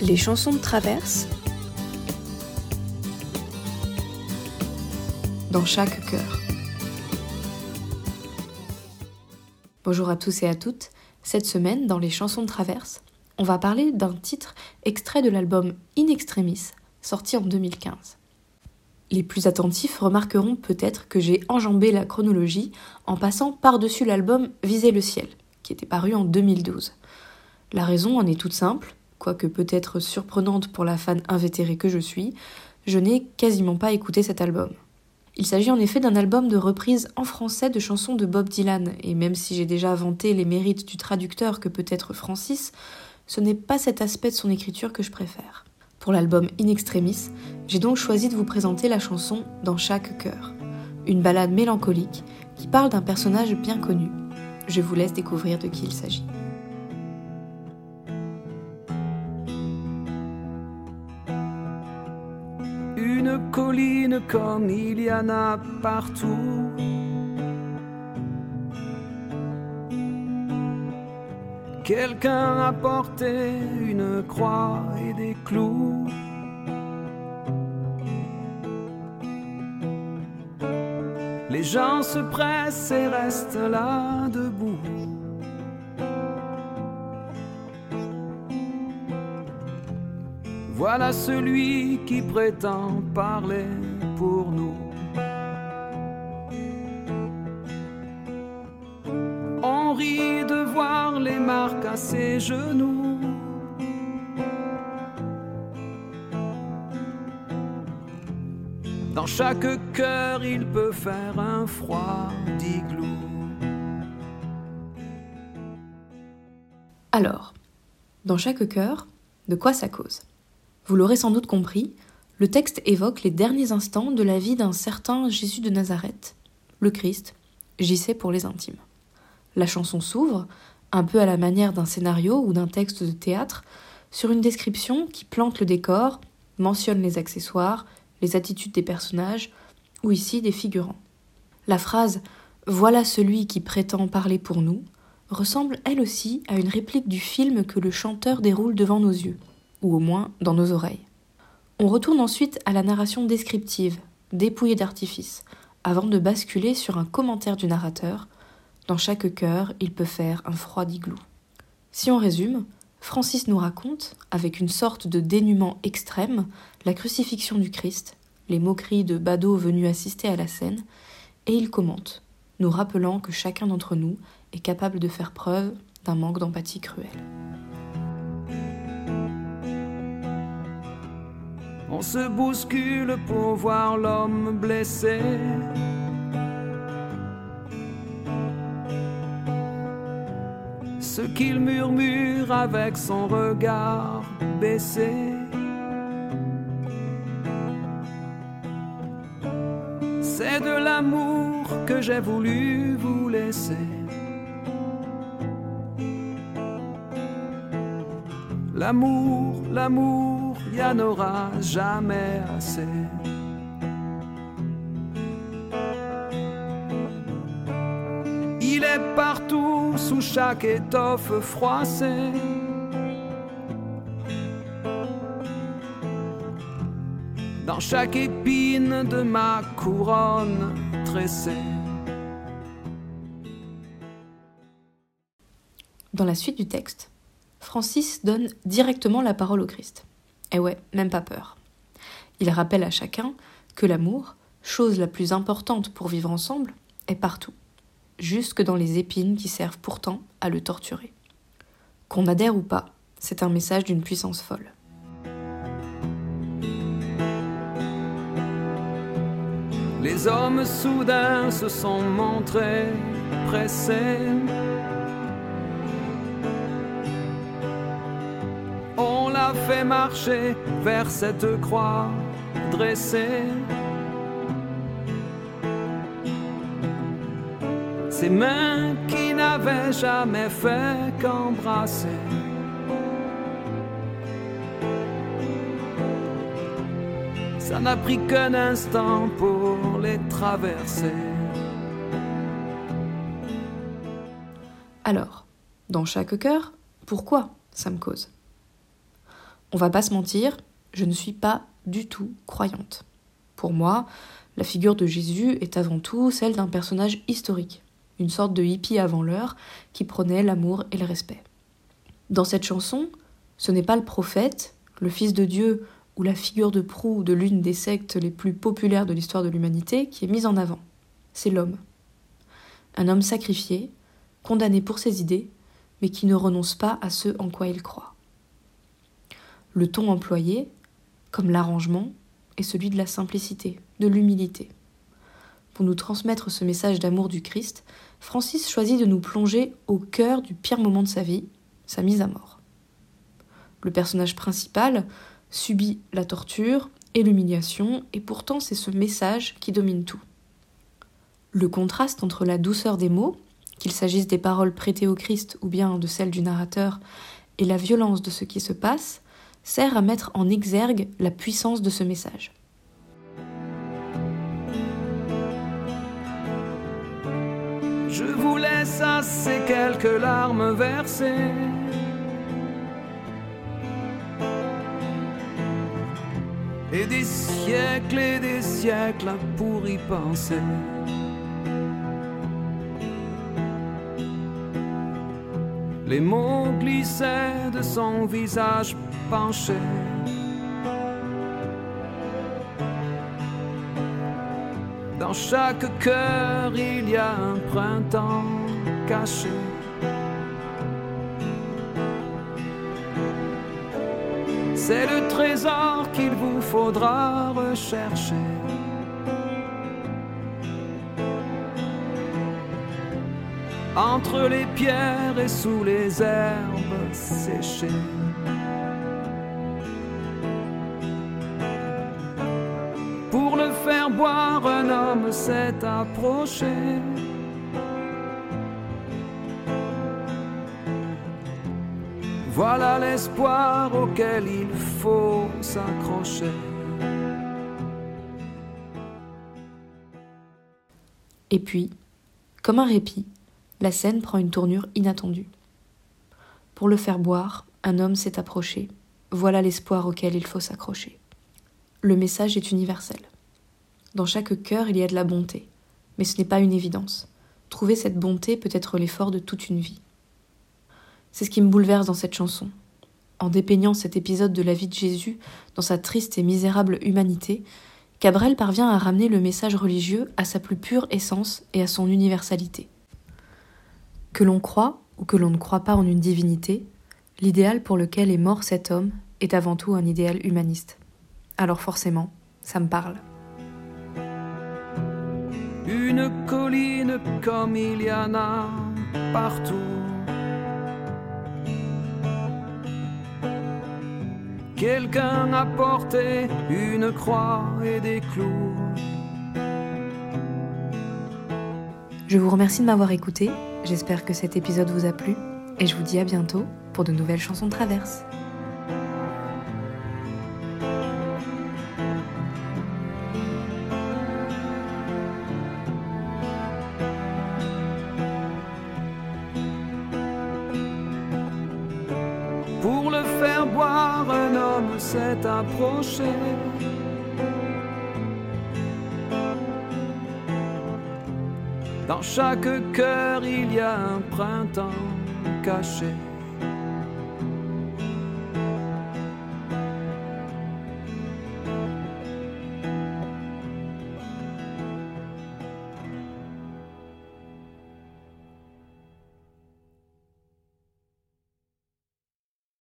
Les chansons de traverse dans chaque cœur. Bonjour à tous et à toutes. Cette semaine, dans les chansons de traverse, on va parler d'un titre extrait de l'album In Extremis, sorti en 2015. Les plus attentifs remarqueront peut-être que j'ai enjambé la chronologie en passant par-dessus l'album Viser le ciel, qui était paru en 2012. La raison en est toute simple, quoique peut-être surprenante pour la fan invétérée que je suis, je n'ai quasiment pas écouté cet album. Il s'agit en effet d'un album de reprise en français de chansons de Bob Dylan, et même si j'ai déjà vanté les mérites du traducteur que peut être Francis, ce n'est pas cet aspect de son écriture que je préfère. Pour l'album In Extremis, j'ai donc choisi de vous présenter la chanson Dans chaque cœur, une ballade mélancolique qui parle d'un personnage bien connu. Je vous laisse découvrir de qui il s'agit. Comme il y en a partout. Quelqu'un a porté une croix et des clous. Les gens se pressent et restent là debout. Voilà celui qui prétend parler pour nous. On rit de voir les marques à ses genoux. Dans chaque cœur, il peut faire un froid d'igloo. Alors, dans chaque cœur, de quoi ça cause? Vous l'aurez sans doute compris, le texte évoque les derniers instants de la vie d'un certain Jésus de Nazareth, le Christ, JC pour les intimes. La chanson s'ouvre, un peu à la manière d'un scénario ou d'un texte de théâtre, sur une description qui plante le décor, mentionne les accessoires, les attitudes des personnages, ou ici des figurants. La phrase Voilà celui qui prétend parler pour nous ressemble elle aussi à une réplique du film que le chanteur déroule devant nos yeux, ou au moins dans nos oreilles. On retourne ensuite à la narration descriptive, dépouillée d'artifice, avant de basculer sur un commentaire du narrateur. Dans chaque cœur, il peut faire un froid igloo. Si on résume, Francis nous raconte, avec une sorte de dénuement extrême, la crucifixion du Christ, les moqueries de badauds venus assister à la scène, et il commente, nous rappelant que chacun d'entre nous est capable de faire preuve d'un manque d'empathie cruel. On se bouscule pour voir l'homme blessé. Ce qu'il murmure avec son regard baissé. C'est de l'amour que j'ai voulu vous laisser. L'amour, l'amour, il n'y en aura jamais assez. Il est partout sous chaque étoffe froissée. Dans chaque épine de ma couronne tressée. Dans la suite du texte, Francis donne directement la parole au Christ. Et ouais, même pas peur. Il rappelle à chacun que l'amour, chose la plus importante pour vivre ensemble, est partout, jusque dans les épines qui servent pourtant à le torturer. Qu'on adhère ou pas, c'est un message d'une puissance folle. Les hommes soudains se sont montrés pressés. Marcher vers cette croix dressée. Ses mains qui n'avaient jamais fait qu'embrasser. Ça n'a pris qu'un instant pour les traverser. Alors, dans chaque cœur, pourquoi ça me cause? On va pas se mentir, je ne suis pas du tout croyante. Pour moi, la figure de Jésus est avant tout celle d'un personnage historique, une sorte de hippie avant l'heure qui prônait l'amour et le respect. Dans cette chanson, ce n'est pas le prophète, le Fils de Dieu ou la figure de proue de l'une des sectes les plus populaires de l'histoire de l'humanité qui est mise en avant. C'est l'homme. Un homme sacrifié, condamné pour ses idées, mais qui ne renonce pas à ce en quoi il croit. Le ton employé, comme l'arrangement, est celui de la simplicité, de l'humilité. Pour nous transmettre ce message d'amour du Christ, Francis choisit de nous plonger au cœur du pire moment de sa vie, sa mise à mort. Le personnage principal subit la torture et l'humiliation, et pourtant c'est ce message qui domine tout. Le contraste entre la douceur des mots, qu'il s'agisse des paroles prêtées au Christ ou bien de celles du narrateur, et la violence de ce qui se passe, sert à mettre en exergue la puissance de ce message. Je vous laisse assez quelques larmes versées. Et des siècles et des siècles pour y penser. Les mots glissaient de son visage Dans chaque cœur, il y a un printemps caché. C'est le trésor qu'il vous faudra rechercher. Entre les pierres et sous les herbes séchées. Un homme s'est approché. Voilà l'espoir auquel il faut s'accrocher. Et puis, comme un répit, la scène prend une tournure inattendue. Pour le faire boire, un homme s'est approché. Voilà l'espoir auquel il faut s'accrocher. Le message est universel. Dans chaque cœur, il y a de la bonté, mais ce n'est pas une évidence. Trouver cette bonté peut être l'effort de toute une vie. C'est ce qui me bouleverse dans cette chanson. En dépeignant cet épisode de la vie de Jésus dans sa triste et misérable humanité, Cabrel parvient à ramener le message religieux à sa plus pure essence et à son universalité. Que l'on croit ou que l'on ne croit pas en une divinité, l'idéal pour lequel est mort cet homme est avant tout un idéal humaniste. Alors forcément, ça me parle. Une colline comme il y en a partout. Quelqu'un a porté une croix et des clous. Je vous remercie de m'avoir écouté, j'espère que cet épisode vous a plu, et je vous dis à bientôt pour de nouvelles chansons de traverse. S'est approché. Dans chaque cœur, il y a un printemps caché.